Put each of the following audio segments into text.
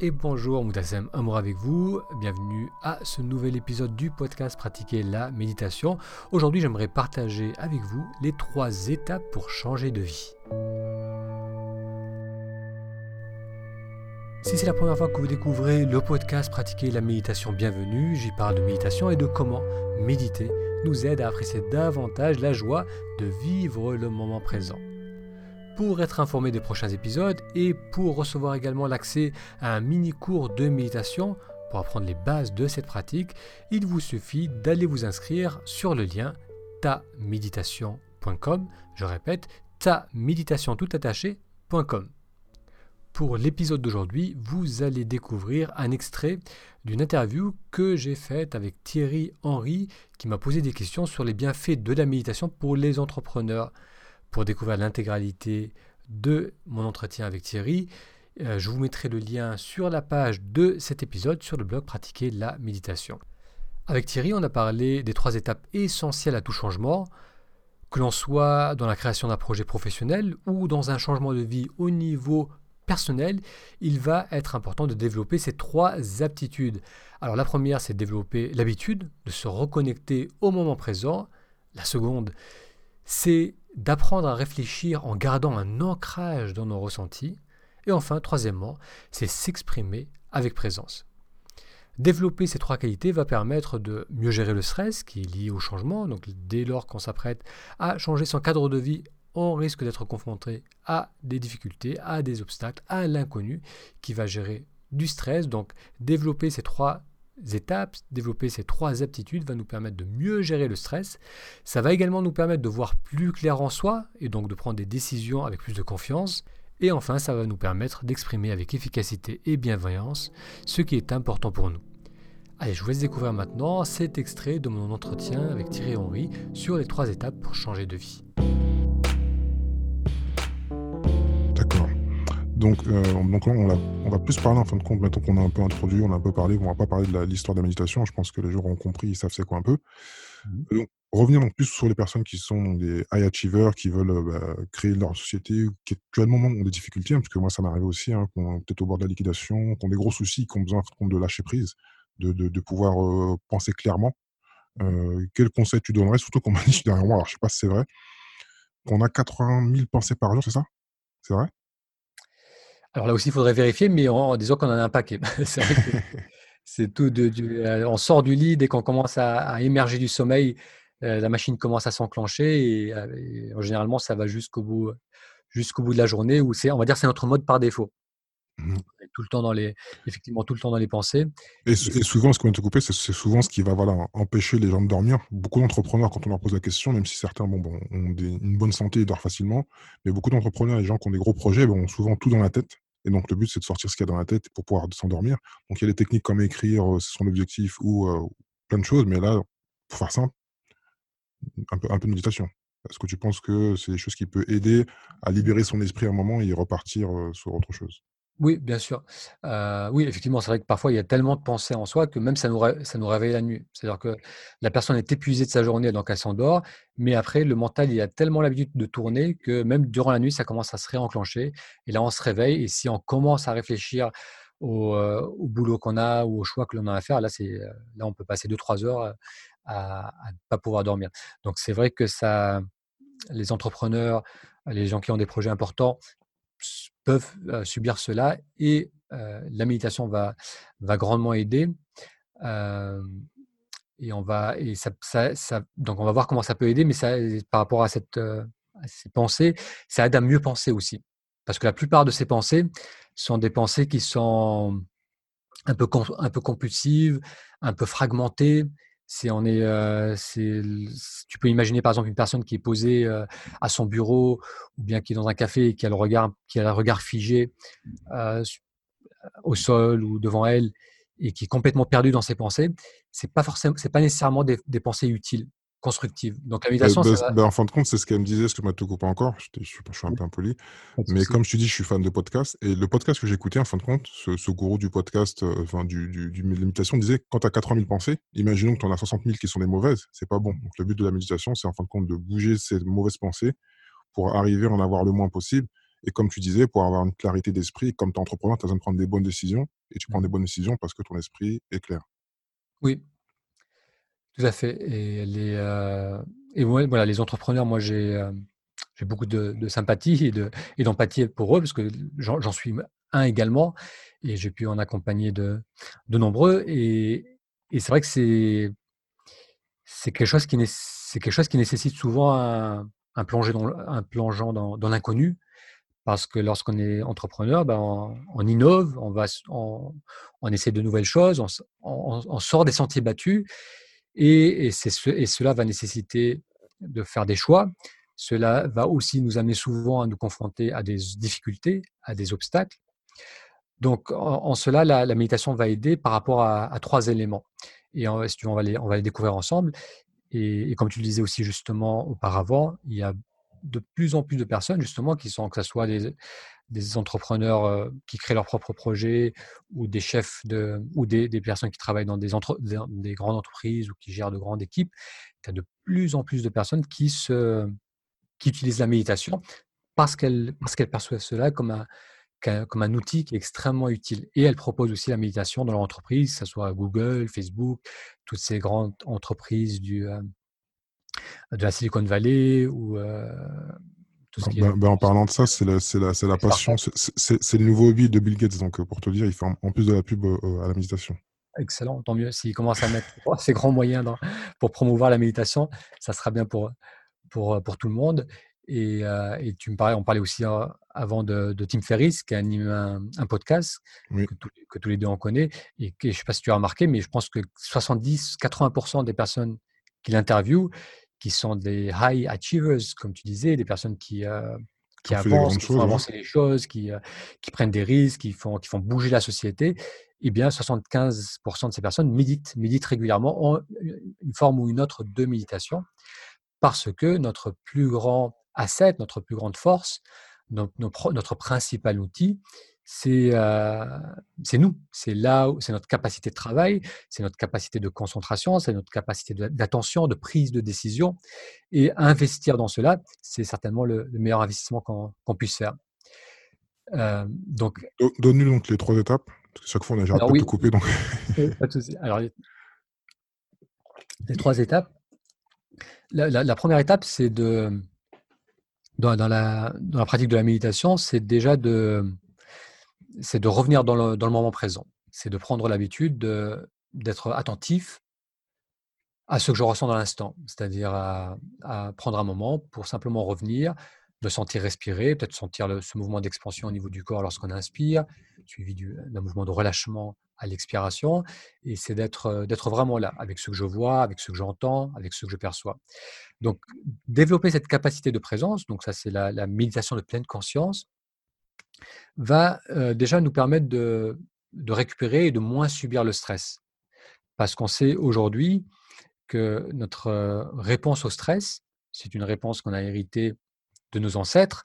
et bonjour, Moutassem Amour avec vous. Bienvenue à ce nouvel épisode du podcast Pratiquer la méditation. Aujourd'hui, j'aimerais partager avec vous les trois étapes pour changer de vie. Si c'est la première fois que vous découvrez le podcast Pratiquer la méditation, bienvenue. J'y parle de méditation et de comment méditer nous aide à apprécier davantage la joie de vivre le moment présent. Pour être informé des prochains épisodes et pour recevoir également l'accès à un mini cours de méditation pour apprendre les bases de cette pratique, il vous suffit d'aller vous inscrire sur le lien taméditation.com. Je répète, taméditation tout attaché.com. Pour l'épisode d'aujourd'hui, vous allez découvrir un extrait d'une interview que j'ai faite avec Thierry Henry qui m'a posé des questions sur les bienfaits de la méditation pour les entrepreneurs. Pour découvrir l'intégralité de mon entretien avec Thierry, euh, je vous mettrai le lien sur la page de cet épisode sur le blog Pratiquer la méditation. Avec Thierry, on a parlé des trois étapes essentielles à tout changement, que l'on soit dans la création d'un projet professionnel ou dans un changement de vie au niveau personnel, il va être important de développer ces trois aptitudes. Alors la première, c'est de développer l'habitude de se reconnecter au moment présent. La seconde, c'est d'apprendre à réfléchir en gardant un ancrage dans nos ressentis. Et enfin, troisièmement, c'est s'exprimer avec présence. Développer ces trois qualités va permettre de mieux gérer le stress qui est lié au changement. Donc dès lors qu'on s'apprête à changer son cadre de vie, on risque d'être confronté à des difficultés, à des obstacles, à l'inconnu qui va gérer du stress. Donc développer ces trois étapes, développer ces trois aptitudes va nous permettre de mieux gérer le stress. Ça va également nous permettre de voir plus clair en soi et donc de prendre des décisions avec plus de confiance. Et enfin, ça va nous permettre d'exprimer avec efficacité et bienveillance ce qui est important pour nous. Allez, je vous laisse découvrir maintenant cet extrait de mon entretien avec Thierry Henry sur les trois étapes pour changer de vie. Donc, euh, donc là, on, va plus parler en fin de compte, maintenant qu'on a un peu introduit, on a un peu parlé, on va pas parler de l'histoire de la méditation, je pense que les gens ont compris, ils savent c'est quoi un peu. Mmh. Donc, revenir donc plus sur les personnes qui sont des high achievers, qui veulent euh, bah, créer leur société, qui actuellement ont des difficultés, hein, parce que moi ça m'arrive aussi, hein, peut-être au bord de la liquidation, qui ont des gros soucis, qui ont besoin de lâcher prise, de, de, pouvoir euh, penser clairement. quel conseil tu donnerais, surtout qu'on m'a dit derrière moi, alors je sais pas si c'est vrai, qu'on a 80 000 pensées par jour, c'est ça? C'est vrai? Alors là aussi, il faudrait vérifier, mais en, disant qu'on en a un paquet. c'est tout. De, euh, on sort du lit dès qu'on commence à, émerger du sommeil, euh, la machine commence à s'enclencher et, euh, généralement ça va jusqu'au bout, jusqu'au bout de la journée où c'est, on va dire, c'est notre mode par défaut. Mmh tout le temps dans les, effectivement, tout le temps dans les pensées. Et, souvent, ce qu'on vient te couper, c'est souvent ce qui va voilà, empêcher les gens de dormir. Beaucoup d'entrepreneurs, quand on leur pose la question, même si certains bon, bon, ont une bonne santé et dorment facilement, mais beaucoup d'entrepreneurs, les gens qui ont des gros projets, bon, ont souvent tout dans la tête. Et donc, le but, c'est de sortir ce qu'il y a dans la tête pour pouvoir s'endormir. Donc, il y a des techniques comme écrire son objectif ou plein de choses, mais là, pour faire simple, un peu, un peu de méditation. Est-ce que tu penses que c'est des choses qui peuvent aider à libérer son esprit à un moment et repartir sur autre chose? Oui, bien sûr. oui, effectivement, c'est vrai que parfois, il y a tellement de pensées en soi que même ça nous, ça nous réveille la nuit. C'est-à-dire que la personne est épuisée de sa journée, donc elle s'endort, mais après, le mental, il a tellement l'habitude de tourner que même durant la nuit, ça commence à se réenclencher. Et là, on se réveille. Et si on commence à réfléchir au, boulot qu'on a ou au choix que l'on a à faire, là, c'est, là on peut passer 2-3 heures à ne pas pouvoir dormir. Donc, c'est vrai que ça, les entrepreneurs, les gens qui ont des projets importants, peuvent subir cela et la méditation va, va grandement aider. et on va et donc on va voir comment ça peut aider, mais ça, par rapport à, cette, ces pensées, ça aide à mieux penser aussi. Parce que la plupart de ces pensées sont des pensées qui sont un peu, un peu compulsives, un peu fragmentées, c'est on est, tu peux imaginer par exemple une personne qui est posée à son bureau ou bien qui est dans un café et qui a le regard, qui a le regard figé au sol ou devant elle et qui est complètement perdue dans ses pensées. C'est pas forcément, c'est pas nécessairement des pensées utiles constructive. Donc la méditation, bah, bah, en fin de compte, c'est ce qu'elle me disait, ce que moi te coupe encore. Je, suis, un peu impoli. Mais comme je te dis, je suis fan de podcast. Et le podcast que j'ai écouté, en fin de compte, ce, gourou du podcast, euh, enfin, du, du, de méditation, disait quand tu as 80 000 pensées, imaginons que tu en as 60 000 qui sont des mauvaises, c'est pas bon. Donc le but de la méditation, c'est en fin de compte de bouger ces mauvaises pensées pour arriver à en avoir le moins possible. Et comme tu disais, pour avoir une clarité d'esprit, comme tu es entrepreneur, tu as besoin de prendre des bonnes décisions. et tu prends des bonnes décisions parce que ton esprit est clair. Oui, tout à fait et les, heu et ouais, voilà, les entrepreneurs, moi, j'ai, j'ai beaucoup de sympathie et de et d'empathie pour eux parce que j'en suis un également et j'ai pu en accompagner de de nombreux et et c'est vrai que c'est quelque chose qui quelque chose qui nécessite souvent un un dans plongeon dans l'inconnu parce que lorsqu'on est entrepreneur, ben, on innove, on va on on essaie de nouvelles choses, on sort des sentiers battus et cela va nécessiter de faire des choix. Cela va aussi nous amener souvent à nous confronter à des difficultés, à des obstacles. Donc en cela, la méditation va aider par rapport à 3 éléments et on va les découvrir ensemble et et comme tu le disais aussi justement auparavant, il y a de plus en plus de personnes justement qui sont que ça soit des des entrepreneurs, heu, qui créent leurs propres projets ou des chefs de ou des des personnes qui travaillent dans des entre des des grandes entreprises ou qui gèrent de grandes équipes. Tu as de plus en plus de personnes qui se qui utilisent la méditation parce qu'elles qu'elles perçoivent cela comme un comme un outil qui est extrêmement utile et elles proposent aussi la méditation dans leur entreprise, que ça soit Google, Facebook, toutes ces grandes entreprises du, heu, de la Silicon Valley ou, heu, tout ce Ben qui est ben ben, en parlant de ça, c'est la c'est la c'est la passion, c'est le nouveau hobby de Bill Gates donc heu, pour te dire, il fait en plus de la pub, heu, à la méditation. Excellent, tant mieux. S'ils commencent à mettre ces grands moyens dans pour promouvoir la méditation, ça sera bien pour, pour, pour tout le monde et et tu me parlais on parlait aussi, avant de de Tim Ferriss qui anime un un podcast Oui. que tous que tous les 2 on connaît et que je sais pas si tu as remarqué, mais je pense que 70-80 des personnes qu'il interviewe, qui sont des high achievers comme tu disais, des personnes qui, heu, Qui avancent, qui font ouais. avancer les choses, qui, heu, qui prennent des risques, qui font qui font bouger la société et bien 75% de ces personnes méditent, méditent régulièrement, ont une forme ou une autre de méditation parce que notre plus grand asset, notre plus grande force, notre principal outil, c'est, heu, c'est nous. C'est là où c'est notre capacité de travail, c'est notre capacité de concentration, c'est notre capacité d'attention, de prise de décision et investir dans cela, c'est certainement le le meilleur investissement qu'on puisse faire. Hem, donc Do donne-nous donc les 3 étapes, parce que chaque fois on a de te oui, couper donc pas de souci. Alors les les 3 étapes, la la la 1 étape, c'est de dans dans la dans la pratique de la méditation, c'est déjà de c'est de revenir dans le dans le moment présent. C'est de prendre l'habitude de d'être attentif à ce que je ressens dans l'instant. C'est-à-dire à prendre un moment pour simplement revenir, me sentir respirer, peut-être sentir ce mouvement d'expansion au niveau du corps lorsqu'on inspire, suivi du d'un mouvement de relâchement à l'expiration et c'est d'être, heu, d'être vraiment là, avec ce que je vois, avec ce que j'entends, avec ce que je perçois. Donc développer cette capacité de présence, donc ça c'est la méditation de pleine conscience va, heu, déjà nous permettre de récupérer et de moins subir le stress. Parce qu'on sait aujourd'hui que notre, heu, réponse au stress, c'est une réponse qu'on a héritée de nos ancêtres.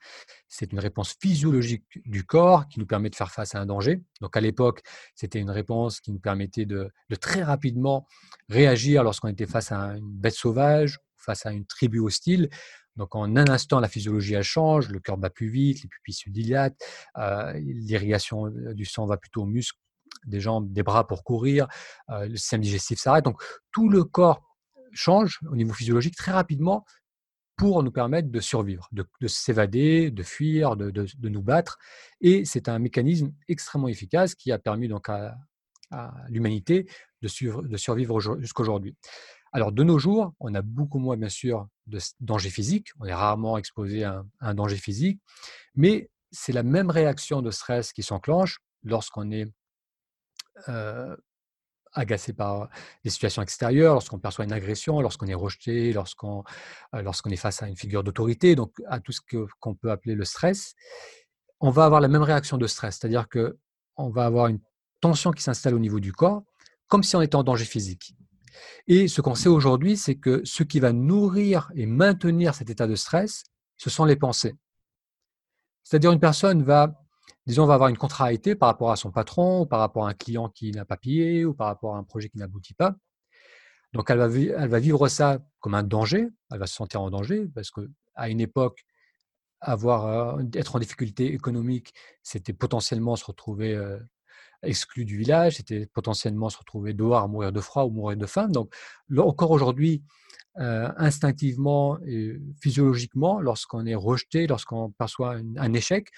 C'est une réponse physiologique du corps qui nous permet de faire face à un danger. Donc à l'époque, c'était une réponse qui nous permettait de très rapidement réagir lorsqu'on était face à une bête sauvage, face à une tribu hostile. Donc en un instant, la physiologie, change, le cœur bat plus vite, les pupilles se dilatent, heu, l'irrigation, heu, du sang va plutôt aux muscles des jambes, des bras pour courir, heu, le système digestif s'arrête. Donc tout le corps change au niveau physiologique très rapidement pour nous permettre de survivre, de de s'évader, de fuir, de nous battre et c'est un mécanisme extrêmement efficace qui a permis donc à à l'humanité de survivre aujour jusqu'aujourd'hui. Alors de nos jours, on a beaucoup moins bien sûr de s dangers physiques, on est rarement exposé à un danger physique, mais c'est la même réaction de stress qui s'enclenche lorsqu'on est, agacé par des situations extérieures, lorsqu'on perçoit une agression, lorsqu'on est rejeté, lorsqu'on, est face à une figure d'autorité, donc à tout ce que qu'on peut appeler le stress. On va avoir la même réaction de stress, c'est-à-dire qu'on va avoir une tension qui s'installe au niveau du corps, comme si on était en danger physique et ce qu'on sait aujourd'hui, c'est que ce qui va nourrir et maintenir cet état de stress, ce sont les pensées. C'est-à-dire une personne va disons, va avoir une contrariété par rapport à son patron ou par rapport à un client qui n'a pas payé ou par rapport à un projet qui n'aboutit pas. Donc elle va elle va vivre ça comme un danger, elle va se sentir en danger parce qu'à une époque, avoir, heu, être en difficulté économique, c'était potentiellement se retrouver, heu exclu du village, c'était potentiellement se retrouver dehors à mourir de froid ou mourir de faim. Donc, encore aujourd'hui, euh, instinctivement et physiologiquement, lorsqu'on est rejeté, lorsqu'on perçoit un, échec,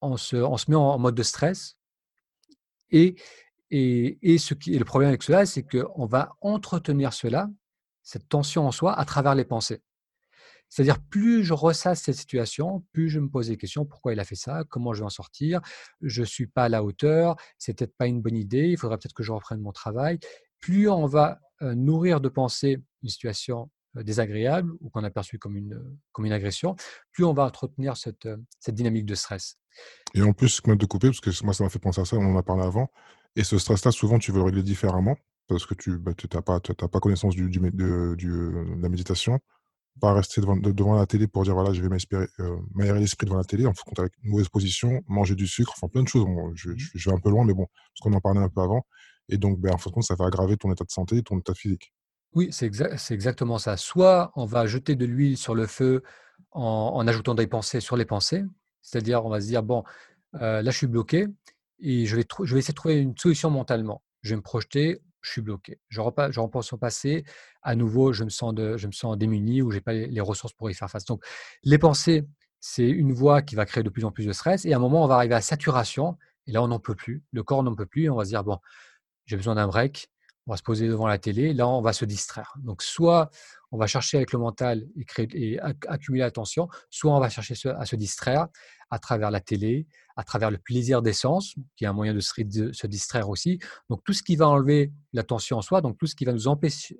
on se, on se, met en, mode de stress. Et, et, et, ce qui le problème avec cela, c'est qu'on va entretenir cela, cette tension en soi, à travers les pensées. C'est-à-dire, plus je ressasse cette situation, plus je me pose des questions. Pourquoi il a fait ça Comment je vais en sortir Je ne suis pas à la hauteur. C'est peut-être pas une bonne idée. Il faudrait peut-être que je reprenne mon travail. Plus on va nourrir de pensées une situation désagréable ou qu'on a perçue comme une, comme une agression, plus on va entretenir cette, cette dynamique de stress. Et en plus, de couper, parce que moi, ça m'a fait penser à ça, on en a parlé avant. Et ce stress-là, souvent, tu veux le régler différemment parce que tu n'as bah, pas, pas connaissance du, de, de la méditation pas rester devant, devant la télé pour dire voilà, je vais euh, m'aérer l'esprit devant la télé, en compte avec une mauvaise position, manger du sucre, enfin plein de choses. je, je, vais un peu loin, mais bon, parce qu'on en parlait un peu avant. Et donc, ben, en fin de compte, ça va aggraver ton état de santé et ton état physique. Oui, c'est exactement ça. Soit on va jeter de l'huile sur le feu en, ajoutant des pensées sur les pensées, c'est-à-dire on va se dire bon, euh, là je suis bloqué et je vais, je vais essayer de trouver une solution mentalement. Je vais me projeter je suis bloqué. Je, repense au passé, à nouveau, je me sens, démuni ou je n'ai pas les, ressources pour y faire face. Donc, les pensées, c'est une voie qui va créer de plus en plus de stress. Et à un moment, on va arriver à saturation. Et là, on n'en peut plus. Le corps n'en peut plus. On va se dire, bon, j'ai besoin d'un break. On va se poser devant la télé. Là, on va se distraire. Donc, soit on va chercher avec le mental et, accumuler l'attention, soit on va chercher à se distraire à travers la télé, à travers le plaisir d'essence, qui est un moyen de se, distraire aussi. Donc tout ce qui va enlever l'attention en soi, donc tout ce qui va nous empêcher,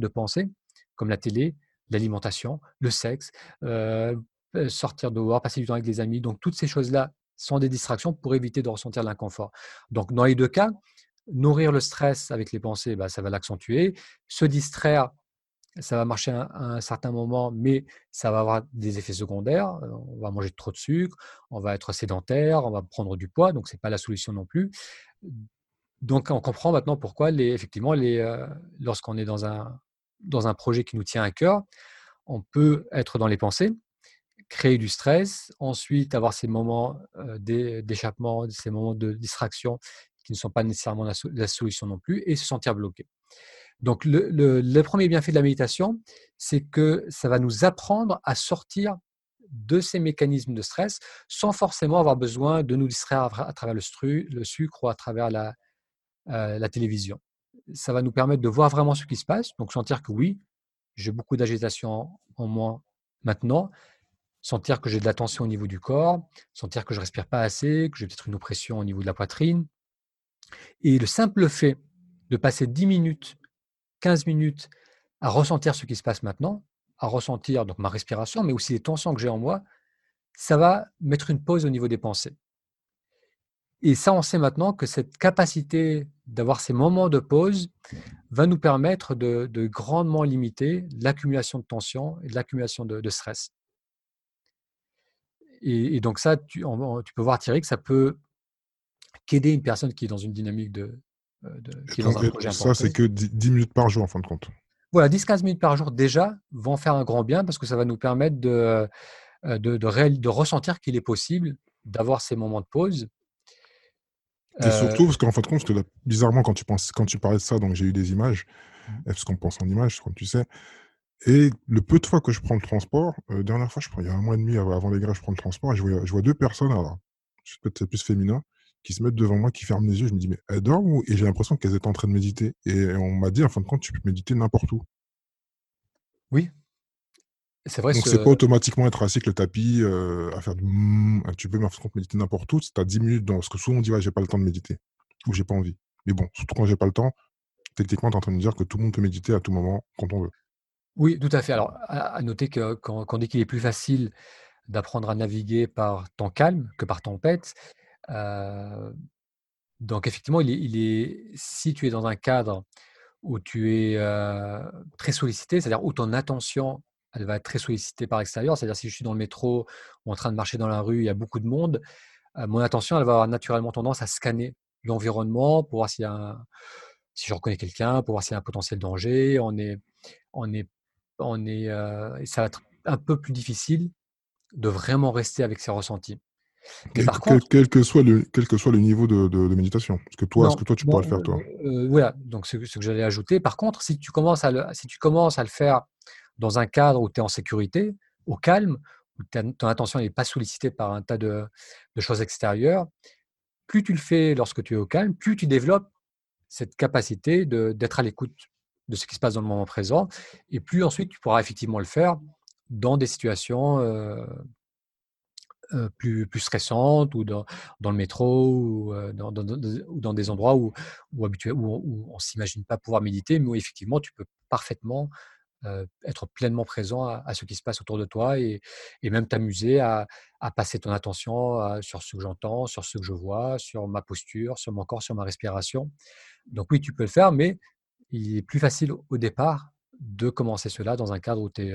de penser, comme la télé, l'alimentation, le sexe, euh, euh, sortir dehors, passer du temps avec des amis. Donc toutes ces choses-là sont des distractions pour éviter de ressentir l'inconfort. Donc dans les deux cas, nourrir le stress avec les pensées, bah, ça va l'accentuer. Se distraire ça va marcher à un, certain moment, mais ça va avoir des effets secondaires. Euh, on va manger trop de sucre, on va être sédentaire, on va prendre du poids, donc ce n'est pas la solution non plus. Donc on comprend maintenant pourquoi, les, effectivement, les, euh, lorsqu'on est dans un, dans un projet qui nous tient à cœur, on peut être dans les pensées, créer du stress, ensuite avoir ces moments euh, d'échappement, ces moments de distraction qui ne sont pas nécessairement la solution non plus, et se sentir bloqué. Donc, le, premier bienfait de la méditation, c'est que ça va nous apprendre à sortir de ces mécanismes de stress sans forcément avoir besoin de nous distraire à, travers le, sucre ou à travers euh, la, télévision. Ça va nous permettre de voir vraiment ce qui se passe, donc sentir que oui, j'ai beaucoup d'agitation en moi maintenant, sentir que j'ai de la tension au niveau du corps, sentir que je respire pas assez, que j'ai peut-être une oppression au niveau de la poitrine. Et le simple fait de passer 10 minutes 15 minutes à ressentir ce qui se passe maintenant, à ressentir donc ma respiration, mais aussi les tensions que j'ai en moi, ça va mettre une pause au niveau des pensées. Et ça, on sait maintenant que cette capacité d'avoir ces moments de pause va nous permettre de, grandement limiter l'accumulation de tension et l'accumulation de, stress. Et, donc ça, tu, tu, peux voir Thierry que ça peut qu'aider une personne qui est dans une dynamique de, euh, ça, c'est que 10 minutes par jour en fin de compte? Voilà, 10-15 minutes par jour déjà vont faire un grand bien parce que ça va nous permettre de, euh, de, de, ressentir qu'il est possible d'avoir ces moments de pause. Et surtout, euh parce qu'en fin de compte, bizarrement, quand tu, penses, quand tu parlais de ça, donc j'ai eu des images, mmh. parce qu'on pense en images, comme tu sais. Et le peu de fois que je prends le transport, dernière fois, je prends, il y a un mois et demi avant les grèves, je prends le transport et je vois, je vois deux personnes, alors, peut-être c'est plus féminin, qui se mettent devant moi, qui ferment les yeux. Je me dis, mais elles dorment Et j'ai l'impression qu'elles étaient en train de méditer. Et on m'a dit, en fin de compte, tu peux méditer n'importe où. Oui. C'est vrai. Donc, c'est pas automatiquement être assis avec le tapis, euh, à faire du. Tu peux, en fin de compte, méditer n'importe où. Tu as 10 minutes dans. Parce que souvent, on dit, ouais, j'ai pas le temps de méditer. Ou j'ai pas envie. Mais bon, surtout quand j'ai pas le temps, techniquement, tu es en train de dire que tout le monde peut méditer à tout moment, quand on veut. Oui, tout à fait. Alors, à, noter que quand, on dit qu'il est plus facile d'apprendre à naviguer par temps calme que par tempête, donc effectivement, il est, si tu es dans un cadre où tu es très sollicité, c'est-à-dire où ton attention elle va être très sollicitée par l'extérieur, c'est-à-dire si je suis dans le métro ou en train de marcher dans la rue, il y a beaucoup de monde, mon attention elle va avoir naturellement tendance à scanner l'environnement pour voir si je reconnais quelqu'un, pour voir s'il y a un potentiel danger. On est, on est, on est, ça va être un peu plus difficile de vraiment rester avec ses ressentis. Quel, par contre, quel, que soit le, quel que soit le niveau de, de, méditation. Parce que toi, est-ce que toi, tu pourrais le faire, toi Voilà, donc ce, ce que j'allais ajouter. Par contre, si tu, commences à le, si tu commences à le faire dans un cadre où tu es en sécurité, au calme, où ton attention n'est pas sollicitée par un tas de, de choses extérieures, plus tu le fais lorsque tu es au calme, plus tu développes cette capacité d'être à l'écoute de ce qui se passe dans le moment présent, et plus ensuite tu pourras effectivement le faire dans des situations euh, euh, plus, plus stressantes, ou dans, dans le métro, ou, euh, dans, dans, des endroits où, où, où on ne s'imagine pas pouvoir méditer, mais où effectivement tu peux parfaitement être pleinement présent à, ce qui se passe autour de toi et, et même t'amuser à, à, passer ton attention sur ce que j'entends, sur ce que je vois, sur ma posture, sur mon corps, sur ma respiration. Donc oui, tu peux le faire, mais il est plus facile au départ de commencer cela dans un cadre où tu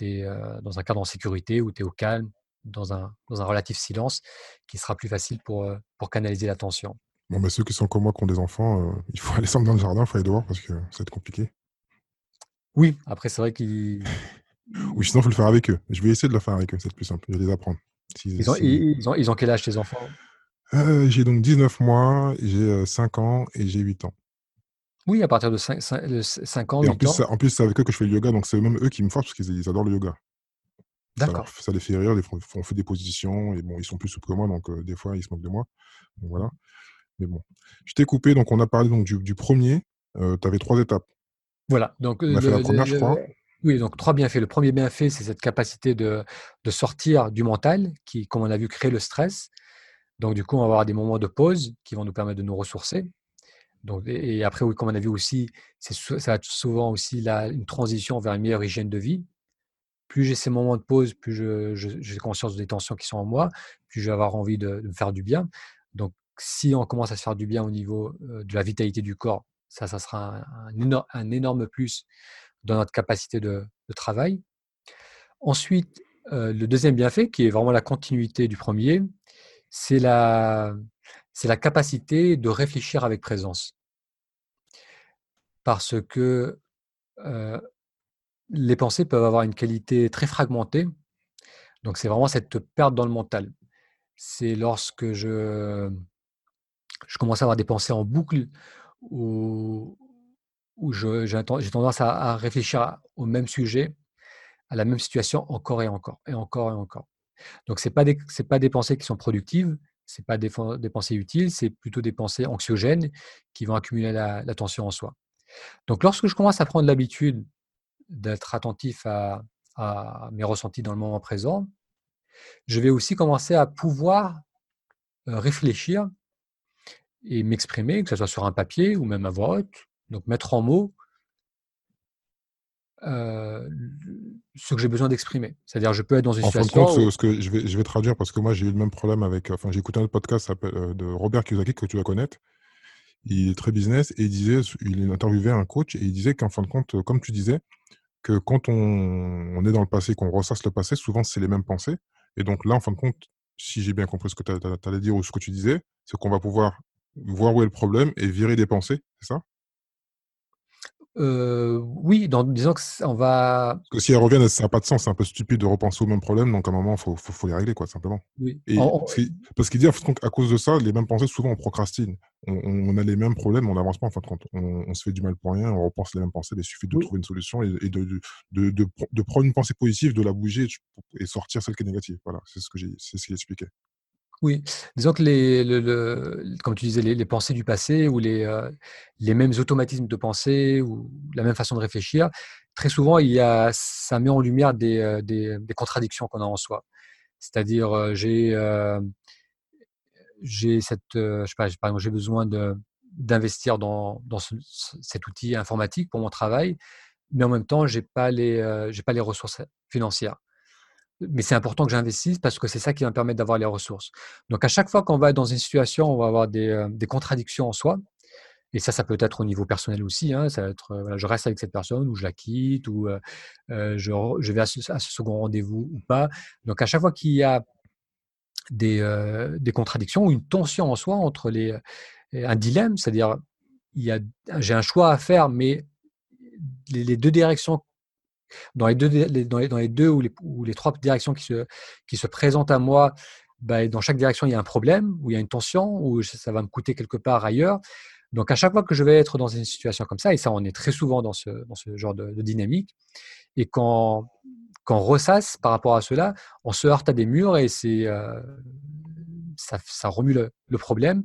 es, dans un cadre en sécurité, où tu es au calme, dans un, dans un relatif silence, qui sera plus facile pour, pour canaliser l'attention. Bon, mais ceux qui sont comme moi, qui ont des enfants, il faut aller dans le jardin, il faut aller dehors parce que ça va être compliqué. Oui, après, c'est vrai qu'ils. oui, sinon, il faut le faire avec eux. Je vais essayer de le faire avec eux, c'est plus simple. Je vais les apprendre. ils, ont, ils, ont, ils, ont, quel âge, tes enfants? Euh, J'ai donc 19 mois, j'ai 5 ans et j'ai 8 ans. Oui, à partir de 5, 5, ans, et 8 en plus, ans. En plus, c'est avec eux que je fais le yoga, donc c'est même eux qui me forcent parce qu'ils adorent le yoga. D'accord. Ça, les fait rire, on fait des positions, et bon, ils sont plus souples que moi, donc euh, des fois, ils se moquent de moi. Donc, voilà. Mais bon. Je t'ai coupé, donc on a parlé donc, du, du premier. Euh, tu avais trois étapes. Voilà. Donc, On a fait la première, je crois. Oui, donc trois bienfaits. Le premier bienfait, c'est cette capacité de, de, sortir du mental qui, comme on a vu, crée le stress. Donc, du coup, on va avoir des moments de pause qui vont nous permettre de nous ressourcer. Donc, et après, oui, comme on a vu aussi, ça va être souvent aussi la, une transition vers une meilleure hygiène de vie. Plus j'ai ces moments de pause, plus j'ai conscience des tensions qui sont en moi, plus je vais avoir envie de, me faire du bien. Donc, si on commence à se faire du bien au niveau euh, de la vitalité du corps, ça, ça sera un, énorme, plus dans notre capacité de, travail. Ensuite, euh, le deuxième bienfait, qui est vraiment la continuité du premier, c'est la, la capacité de réfléchir avec présence. Parce que euh, les pensées peuvent avoir une qualité très fragmentée. Donc, c'est vraiment cette perte dans le mental. C'est lorsque je, je commence à avoir des pensées en boucle où, où j'ai tendance à, réfléchir au même sujet, à la même situation encore et encore, et encore et encore. Donc, ce n'est pas, des, pas des pensées qui sont productives, ce n'est pas des, pensées utiles, c'est plutôt des pensées anxiogènes qui vont accumuler la, tension en soi. Donc, lorsque je commence à prendre l'habitude d'être attentif à, à, mes ressentis dans le moment présent, je vais aussi commencer à pouvoir euh, réfléchir et m'exprimer, que ce soit sur un papier ou même à voix haute, donc mettre en mots euh, ce que j'ai besoin d'exprimer. C'est-à-dire, je peux être dans une situation. En fin de compte, ce que je vais, je vais traduire parce que moi, j'ai eu le même problème avec. Enfin, j'ai écouté un autre podcast euh, de Robert Kiyosaki que tu vas connaître. Il est très business et il disait, il interviewait un coach et il disait qu'en fin de compte, comme tu disais, que quand on, on est dans le passé, qu'on ressasse le passé, souvent c'est les mêmes pensées. Et donc là, en fin de compte, si j'ai bien compris ce que tu allais dire ou ce que tu disais, c'est qu'on va pouvoir voir où est le problème et virer des pensées, c'est ça? Euh, oui, dans, disons qu'on va. Parce que si elles reviennent, ça n'a pas de sens. C'est un peu stupide de repenser au même problème. Donc, à un moment, il faut, faut, faut, les régler, quoi, simplement. Oui. Et parce qu'il dit, à cause de ça, les mêmes pensées, souvent, on procrastine. On, on a les mêmes problèmes, on n'avance pas, en fin de compte. On, on, se fait du mal pour rien, on repense les mêmes pensées. Mais il suffit de trouver une solution et, et de, de, de, de, prendre une pensée positive, de la bouger et sortir celle qui est négative. Voilà, c'est ce que j'ai, c'est ce qu'il expliquait. Oui, disons que les, le, comme tu disais, les, pensées du passé ou les, euh, les mêmes automatismes de pensée ou la même façon de réfléchir, très souvent, il y a, ça met en lumière des, euh, des, contradictions qu'on a en soi. C'est-à-dire, euh, j'ai, besoin d'investir dans, dans cet outil informatique pour mon travail, mais en même temps, j'ai pas j'ai pas les ressources financières mais c'est important que j'investisse parce que c'est ça qui va me permettre d'avoir les ressources. Donc à chaque fois qu'on va être dans une situation, on va avoir des, euh, des contradictions en soi. Et ça, ça peut être au niveau personnel aussi. Hein, ça va être, euh, je reste avec cette personne ou je la quitte ou euh, je, vais à ce, second rendez-vous ou pas. Donc à chaque fois qu'il y a des, des, contradictions ou une tension en soi entre les, un dilemme, c'est-à-dire j'ai un choix à faire, mais les deux directions dans les deux, ou, les, trois directions qui se, présentent à moi, bah, dans chaque direction, il y a un problème, ou il y a une tension, ou ça va me coûter quelque part ailleurs. Donc, à chaque fois que je vais être dans une situation comme ça, et ça, on est très souvent dans ce, genre de, dynamique, et quand, on ressasse par rapport à cela, on se heurte à des murs et c'est, euh, ça, remue le, le, problème,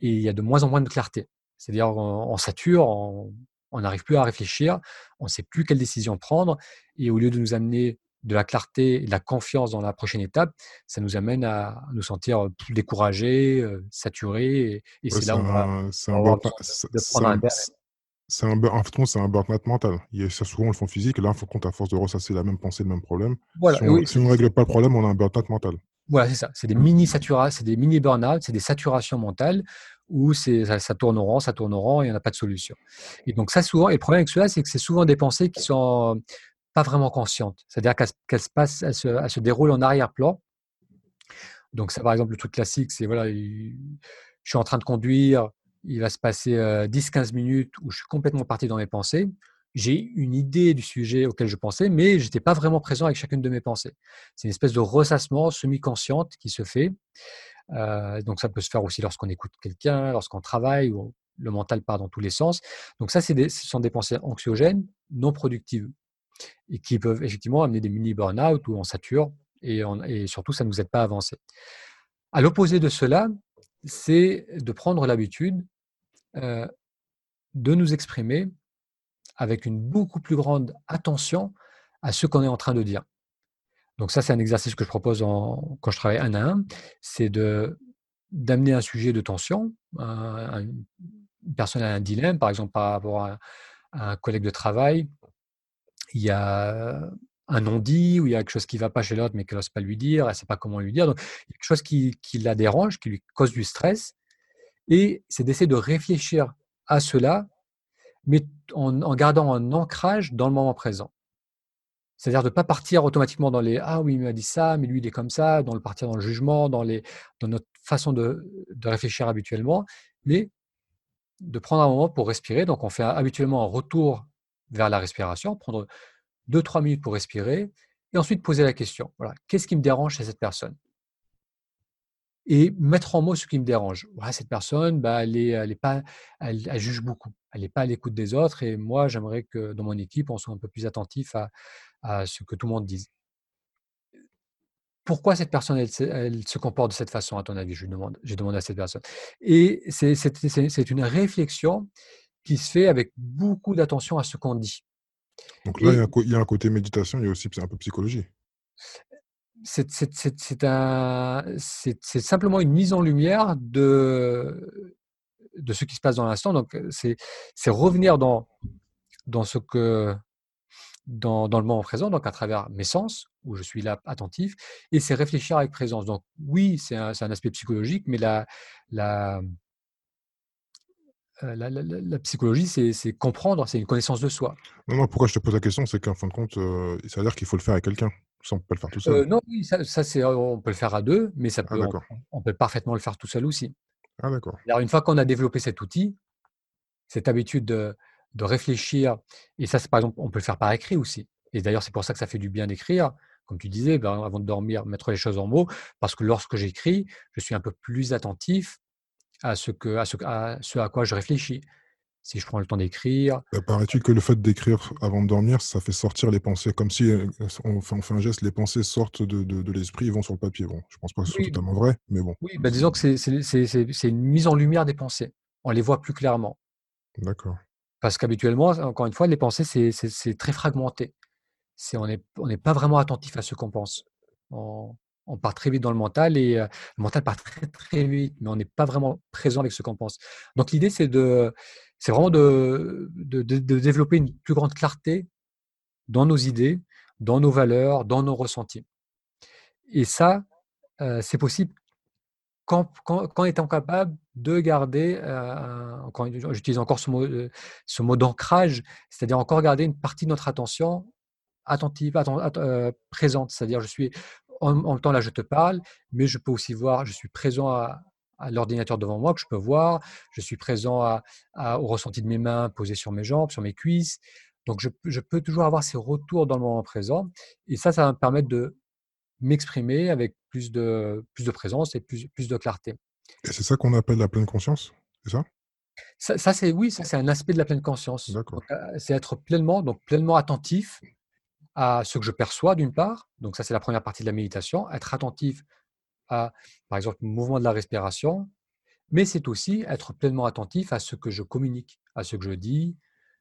et il y a de moins en moins de clarté. C'est-à-dire, on, sature, on n'arrive plus à réfléchir, on ne sait plus quelle décision prendre, et au lieu de nous amener de la clarté, de la confiance dans la prochaine étape, ça nous amène à nous sentir plus découragés, saturés. Et, c'est là où on va, c'est un, un, c'est un, en fait, c'est un burn-out mental. Il y a, souvent le fond physique, et là, il faut compte à force de ressasser la même pensée, le même problème. Voilà, si on ne règle pas le problème, on a un burn-out mental. Voilà, c'est ça. C'est des mini saturations, c'est des mini burn-out, c'est des saturations mentales où ça, ça tourne rond, ça tourne rond et il n'y a pas de solution. Et donc ça, souvent, et le problème avec cela, c'est que c'est souvent des pensées qui sont pas vraiment conscientes. C'est-à-dire qu'elles se passent, se, se, déroulent en arrière-plan. Donc ça, par exemple, le truc classique, c'est voilà, je suis en train de conduire, il va se passer 10-15 minutes où je suis complètement parti dans mes pensées. J'ai une idée du sujet auquel je pensais, mais je n'étais pas vraiment présent avec chacune de mes pensées. C'est une espèce de ressassement semi-consciente qui se fait. donc ça peut se faire aussi lorsqu'on écoute quelqu'un, lorsqu'on travaille, où le mental part dans tous les sens. Donc ça, ce sont des pensées anxiogènes, non productives et qui peuvent effectivement amener des mini burn-out où on sature et, et surtout ça ne nous aide pas à avancer. À l'opposé de cela, c'est de prendre l'habitude euh, de nous exprimer avec une beaucoup plus grande attention à ce qu'on est en train de dire. Donc ça, c'est un exercice que je propose quand je travaille un à un, c'est d'amener un sujet de tension, une personne a un dilemme, par exemple par rapport à un collègue de travail il y a un non-dit ou il y a quelque chose qui ne va pas chez l'autre mais qu'elle n'ose pas lui dire, elle ne sait pas comment lui dire. Donc, il y a quelque chose qui, la dérange, qui lui cause du stress. Et c'est d'essayer de réfléchir à cela, mais en, gardant un ancrage dans le moment présent. C'est-à-dire de ne pas partir automatiquement dans les Ah oui, il m'a dit ça, mais lui, il est comme ça, dans partir dans le jugement, dans notre façon de, de réfléchir habituellement, mais de prendre un moment pour respirer. Donc, on fait habituellement un retour vers la respiration, prendre 2-3 minutes pour respirer, et ensuite poser la question. Voilà, qu'est-ce qui me dérange chez cette personne? Et mettre en mots ce qui me dérange. Voilà, cette personne, bah, elle, est, elle, est pas, elle, juge beaucoup. Elle n'est pas à l'écoute des autres, et moi, j'aimerais que dans mon équipe, on soit un peu plus attentif à, à ce que tout le monde dise. Pourquoi cette personne, elle, se comporte de cette façon, à ton avis? Je demande, je demande à cette personne. Et c'est une réflexion qui se fait avec beaucoup d'attention à ce qu'on dit. Donc là, il, y a un, côté méditation, il y a aussi un peu psychologie. C'est simplement une mise en lumière de, ce qui se passe dans l'instant. Donc, c'est revenir dans, le moment présent, donc à travers mes sens, où je suis là attentif, et c'est réfléchir avec présence. Donc, oui, c'est un, aspect psychologique, mais la, euh, psychologie, c'est comprendre, c'est une connaissance de soi. Non, non, pourquoi je te pose la question, c'est qu'en fin de compte, euh, ça veut dire qu'il faut le faire avec quelqu'un. Ça, on peut le faire tout seul. Euh, non, oui, ça, c'est, on peut le faire à deux, mais ça ah, peut, on, peut parfaitement le faire tout seul aussi. Ah, d'accord. Alors, une fois qu'on a développé cet outil, cette habitude de, réfléchir, et ça, par exemple, on peut le faire par écrit aussi. Et d'ailleurs, c'est pour ça que ça fait du bien d'écrire. Comme tu disais, ben, avant de dormir, mettre les choses en mots, parce que lorsque j'écris, je suis un peu plus attentif à ce, que, à, ce, à ce à quoi je réfléchis. Si je prends le temps d'écrire. Bah, paraît-il que le fait d'écrire avant de dormir, ça fait sortir les pensées, comme si euh, on fait, on fait un geste, les pensées sortent de, de, l'esprit et vont sur le papier. Bon, je pense pas que ce soit totalement vrai, mais bon. Oui, bah disons que c'est une mise en lumière des pensées. On les voit plus clairement. D'accord. Parce qu'habituellement, encore une fois, les pensées, c'est très fragmenté. On n'est on pas vraiment attentif à ce qu'on pense on part très vite dans le mental et le mental part très très vite, mais on n'est pas vraiment présent avec ce qu'on pense. Donc l'idée, c'est de, c'est vraiment de, développer une plus grande clarté dans nos idées, dans nos valeurs, dans nos ressentis. Et ça, c'est possible quand, quand, étant capable de garder, j'utilise encore ce mot, ce mot d'ancrage, c'est-à-dire encore garder une partie de notre attention attentive, présente. C'est-à-dire, je suis en, même temps, là, je te parle, mais je peux aussi voir, je suis présent à, l'ordinateur devant moi, que je peux voir, je suis présent à, au ressenti de mes mains posées sur mes jambes, sur mes cuisses. Donc, je, peux toujours avoir ces retours dans le moment présent. Et ça, ça va me permettre de m'exprimer avec plus de, plus de présence et plus, plus de clarté. Et c'est ça qu'on appelle la pleine conscience C'est ça? Ça, c'est oui, ça c'est un aspect de la pleine conscience. c'est être pleinement, donc pleinement attentif à ce que je perçois d'une part. Donc ça c'est la première partie de la méditation, être attentif par exemple, le mouvement de la respiration, mais c'est aussi être pleinement attentif à ce que je communique, à ce que je dis,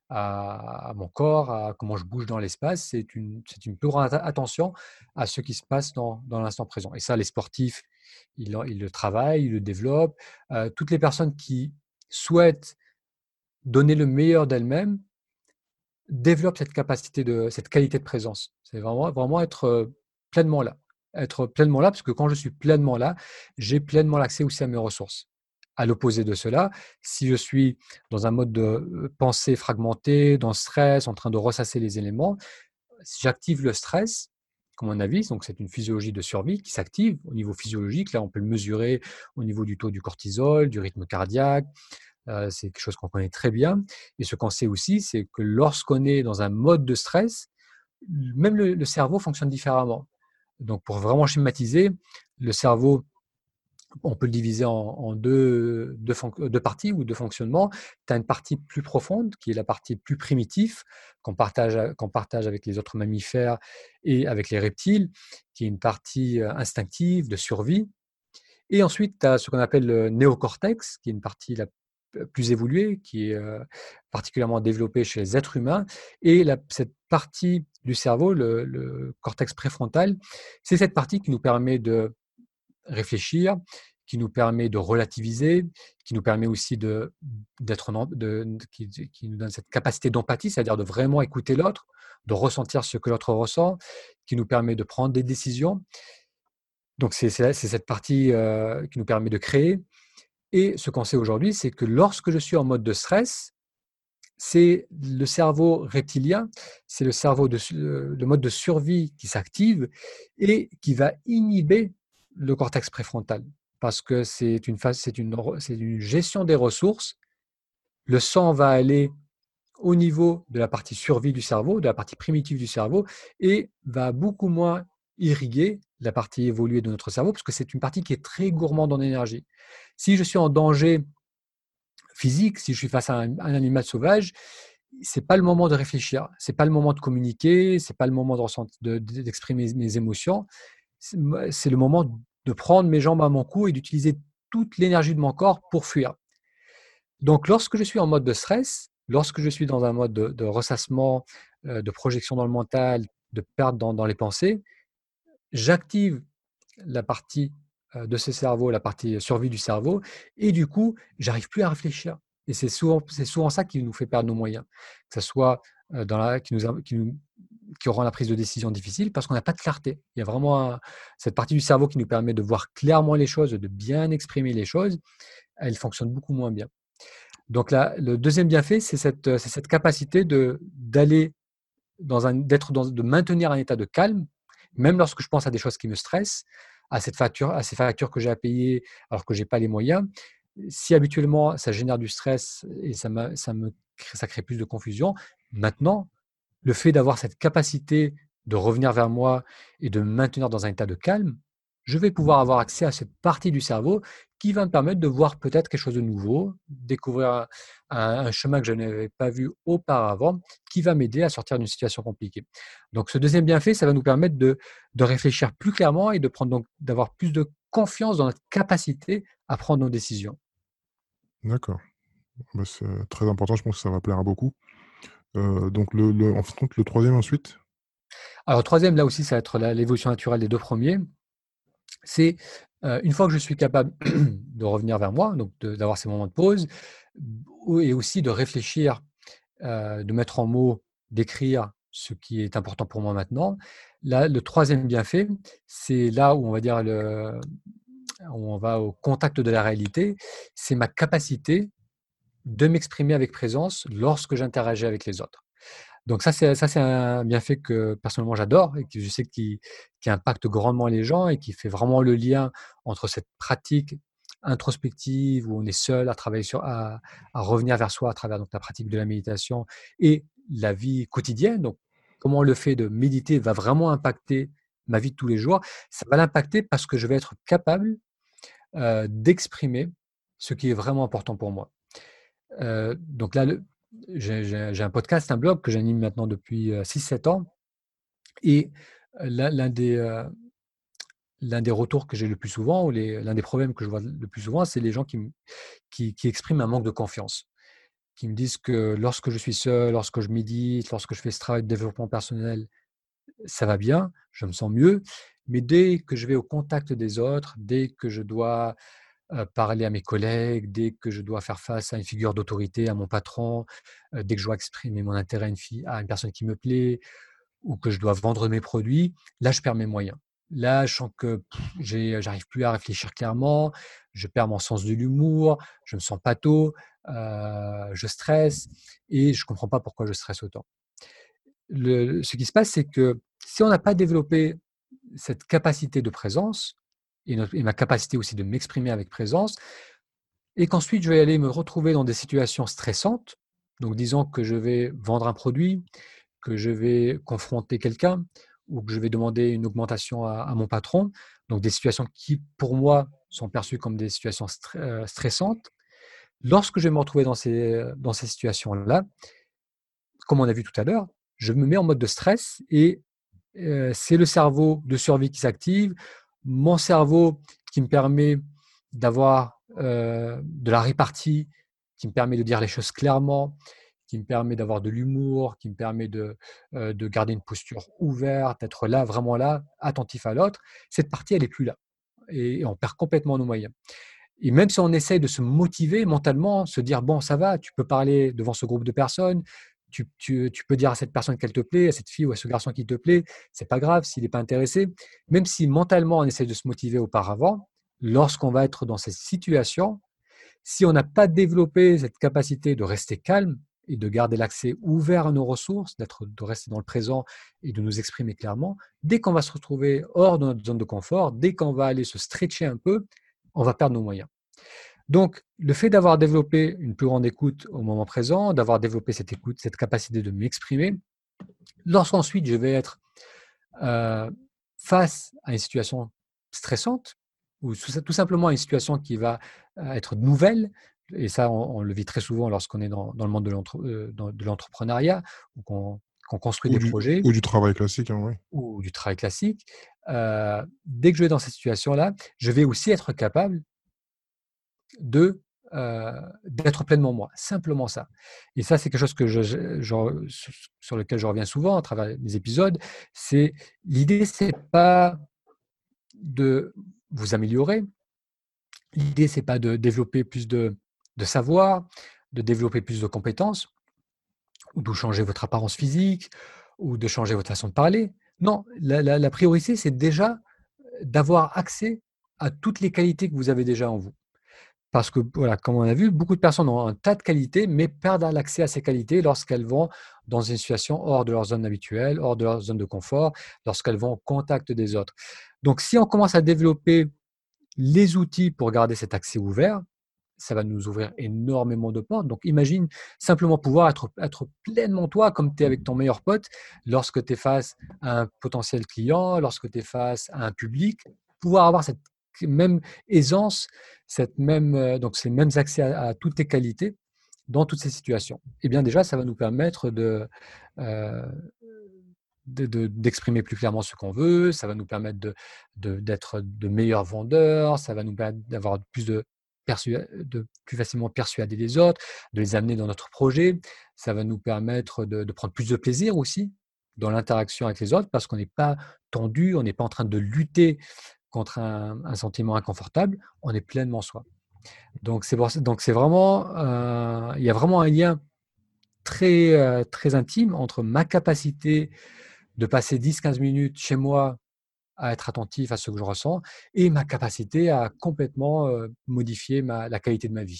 à, mon corps, à comment je bouge dans l'espace. C'est une, c'est une plus grande attention à ce qui se passe dans, dans l'instant présent. Et ça, les sportifs, ils, ils, le travaillent, ils le développent. Euh, toutes les personnes qui souhaitent donner le meilleur d'elles-mêmes développent cette capacité de cette qualité de présence. C'est vraiment, vraiment être euh, pleinement là. Être pleinement là, parce que quand je suis pleinement là, j'ai pleinement l'accès aussi à mes ressources. À l'opposé de cela, si je suis dans un mode de pensée fragmenté, dans le stress, en train de ressasser les éléments, si j'active le stress, comme mon avis, donc c'est une physiologie de survie qui s'active au niveau physiologique. Là, on peut le mesurer au niveau du taux du cortisol, du rythme cardiaque. c'est quelque chose qu'on connaît très bien. Et ce qu'on sait aussi, c'est que lorsqu'on est dans un mode de stress, même le cerveau fonctionne différemment. Donc, pour vraiment schématiser, le cerveau on peut le diviser en, deux, parties ou deux fonctionnements. Tu as une partie plus profonde, qui est la partie plus primitive, qu'on partage, partage avec les autres mammifères et avec les reptiles, qui est une partie euh, instinctive de survie. Et ensuite, tu as ce qu'on appelle le néocortex, qui est une partie la plus évoluée, qui est particulièrement développée chez les êtres humains. Et cette partie du cerveau, le cortex préfrontal, c'est cette partie qui nous permet de réfléchir, qui nous permet de relativiser, qui nous permet aussi de, d'être de, qui, nous donne cette capacité d'empathie, c'est-à-dire de vraiment écouter l'autre, de ressentir ce que l'autre ressent, qui nous permet de prendre des décisions. Donc c'est, cette partie qui nous permet de créer. Et ce qu'on sait aujourd'hui, c'est que lorsque je suis en mode de stress, c'est le cerveau reptilien, c'est le cerveau de le mode de survie qui s'active et qui va inhiber le cortex préfrontal parce que c'est une, phase, c'est une gestion des ressources. Le sang va aller au niveau de la partie survie du cerveau, de la partie primitive du cerveau, et va beaucoup moins irriguer la partie évoluée de notre cerveau, parce que c'est une partie qui est très gourmande en énergie. Si je suis en danger physique, si je suis face à un, animal sauvage, c'est pas le moment de réfléchir, c'est pas le moment de communiquer, c'est pas le moment de, d'exprimer mes émotions c'est le moment de prendre mes jambes à mon cou et d'utiliser toute l'énergie de mon corps pour fuir. Donc, lorsque je suis en mode de stress, lorsque je suis dans un mode de, ressassement, euh, de projection dans le mental, de perte dans, les pensées, j'active la partie de ce cerveau, la partie survie du cerveau, et du coup, j'arrive plus à réfléchir. Et c'est souvent, c'est souvent ça qui nous fait perdre nos moyens, que ce soit dans la, qui, nous, qui nous qui rend la prise de décision difficile parce qu'on n'a pas de clarté. Il y a vraiment cette partie du cerveau qui nous permet de voir clairement les choses, de bien exprimer les choses. Elle fonctionne beaucoup moins bien. Donc là, le deuxième bienfait, c'est cette, cette capacité de d'aller dans un d'être dans de maintenir un état de calme, même lorsque je pense à des choses qui me stressent, à cette facture, à ces factures que j'ai à payer alors que j'ai pas les moyens. Si habituellement ça génère du stress et ça, ça me ça crée plus de confusion, maintenant le fait d'avoir cette capacité de revenir vers moi et de me maintenir dans un état de calme, je vais pouvoir avoir accès à cette partie du cerveau qui va me permettre de voir peut-être quelque chose de nouveau, découvrir un, chemin que je n'avais pas vu auparavant, qui va m'aider à sortir d'une situation compliquée. Donc ce deuxième bienfait, ça va nous permettre de, réfléchir plus clairement et de prendre donc d'avoir plus de confiance dans notre capacité à prendre nos décisions. D'accord. Bah, c'est très important, je pense que ça va plaire à beaucoup. Euh, donc le, le, en compte, le troisième ensuite? Alors, troisième, là aussi, ça va être l'évolution naturelle des deux premiers. C'est une fois que je suis capable de revenir vers moi, donc d'avoir ces moments de pause, et aussi de réfléchir, de mettre en mots, d'écrire ce qui est important pour moi maintenant. Là, le troisième bienfait, c'est là où on va dire où on va au contact de la réalité, c'est ma capacité de m'exprimer avec présence lorsque j'interagis avec les autres. Donc ça, c'est, ça, c'est un bienfait que personnellement j'adore et que je sais qui, qui impacte grandement les gens et qui fait vraiment le lien entre cette pratique introspective où on est seul à travailler sur, à, revenir vers soi à travers donc, la pratique de la méditation et la vie quotidienne. Donc comment le fait de méditer va vraiment impacter ma vie de tous les jours, ça va l'impacter parce que je vais être capable d'exprimer ce qui est vraiment important pour moi. donc là, j'ai un podcast, un blog que j'anime maintenant depuis 6-7 ans. Et l'un des, l'un des retours que j'ai le plus souvent, ou l'un des problèmes que je vois le plus souvent, c'est les gens qui, qui, qui, expriment un manque de confiance, qui me disent que lorsque je suis seul, lorsque je médite, lorsque je fais ce travail de développement personnel, ça va bien, je me sens mieux, mais dès que je vais au contact des autres, dès que je dois parler à mes collègues, dès que je dois faire face à une figure d'autorité, à mon patron, dès que je dois exprimer mon intérêt à une, personne qui me plaît, ou que je dois vendre mes produits, là, je perds mes moyens. Là, je sens que j'arrive plus à réfléchir clairement, je perds mon sens de l'humour, je me sens pato, euh, je stresse et je ne comprends pas pourquoi je stresse autant. Ce qui se passe, c'est que si on n'a pas développé cette capacité de présence et, ma capacité aussi de m'exprimer avec présence, et qu'ensuite je vais aller me retrouver dans des situations stressantes, donc disons que je vais vendre un produit, que je vais confronter quelqu'un, ou que je vais demander une augmentation à, mon patron. Donc des situations qui, pour moi, sont perçues comme des situations euh, stressantes. Lorsque je vais me retrouver dans ces, dans ces situations-là, comme on a vu tout à l'heure, je me mets en mode de stress et euh, c'est le cerveau de survie qui s'active, mon cerveau qui me permet d'avoir euh, de la répartie, qui me permet de dire les choses clairement, qui me permet d'avoir de l'humour, qui me permet de, euh, de garder une posture ouverte, d'être là, vraiment là, attentif à l'autre, cette partie, elle n'est plus là. Et on perd complètement nos moyens. Et même si on essaye de se motiver mentalement, se dire, bon, ça va, tu peux parler devant ce groupe de personnes, tu, peux dire à cette personne qu'elle te plaît, à cette fille ou à ce garçon qui te plaît, c'est pas grave s'il n'est pas intéressé. Même si mentalement on essaye de se motiver auparavant, lorsqu'on va être dans cette situation, si on n'a pas développé cette capacité de rester calme, et de garder l'accès ouvert à nos ressources, de rester dans le présent et de nous exprimer clairement, dès qu'on va se retrouver hors de notre zone de confort, dès qu'on va aller se stretcher un peu, on va perdre nos moyens. Donc, le fait d'avoir développé une plus grande écoute au moment présent, d'avoir développé cette écoute, cette capacité de m'exprimer, lorsqu'ensuite je vais être euh, face à une situation stressante, ou tout simplement à une situation qui va euh, être nouvelle, et ça, on, le vit très souvent lorsqu'on est dans, le monde euh, de l'entrepreneuriat, ou qu'on construit des projets. Ou du travail classique, hein, Ou du travail classique. Euh, dès que je vais dans cette situation-là, je vais aussi être capable d'être pleinement moi, simplement ça. Et ça, c'est quelque chose que je, sur lequel je reviens souvent à travers mes épisodes. C'est l'idée, c'est pas de vous améliorer. L'idée, c'est pas de développer plus de, de savoir, de développer plus de compétences, ou de changer votre apparence physique, ou de changer votre façon de parler. Non, la, priorité, c'est déjà d'avoir accès à toutes les qualités que vous avez déjà en vous. Parce que, voilà, comme on a vu, beaucoup de personnes ont un tas de qualités, mais perdent l'accès à ces qualités lorsqu'elles vont dans une situation hors de leur zone habituelle, hors de leur zone de confort, lorsqu'elles vont au contact des autres. Donc, si on commence à développer les outils pour garder cet accès ouvert, ça va nous ouvrir énormément de portes. Donc imagine simplement pouvoir être, être pleinement toi comme tu es avec ton meilleur pote lorsque tu es face à un potentiel client, lorsque tu es face à un public, pouvoir avoir cette même aisance, cette même, euh, donc ces mêmes accès à, toutes tes qualités dans toutes ces situations. Eh bien déjà, ça va nous permettre de, euh, d'exprimer plus clairement ce qu'on veut, ça va nous permettre d'être de, de, meilleurs vendeurs, ça va nous permettre d'avoir plus de de plus facilement persuader les autres, de les amener dans notre projet. Ça va nous permettre de, prendre plus de plaisir aussi dans l'interaction avec les autres parce qu'on n'est pas tendu, on n'est pas en train de lutter contre un, sentiment inconfortable, on est pleinement soi. Donc c'est vraiment euh, il y a vraiment un lien très euh, très intime entre ma capacité de passer 10-15 minutes chez moi à être attentif à ce que je ressens et ma capacité à complètement modifier la qualité de ma vie.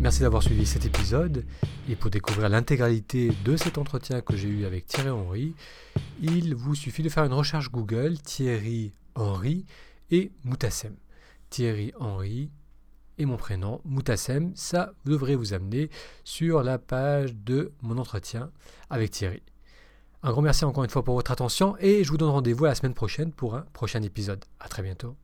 Merci d'avoir suivi cet épisode et pour découvrir l'intégralité de cet entretien que j'ai eu avec Thierry Henry, il vous suffit de faire une recherche Google Thierry Henry et Moutassem. Thierry Henry et mon prénom Moutassem, ça devrait vous amener sur la page de mon entretien avec Thierry. Un grand merci encore une fois pour votre attention et je vous donne rendez-vous la semaine prochaine pour un prochain épisode. À très bientôt.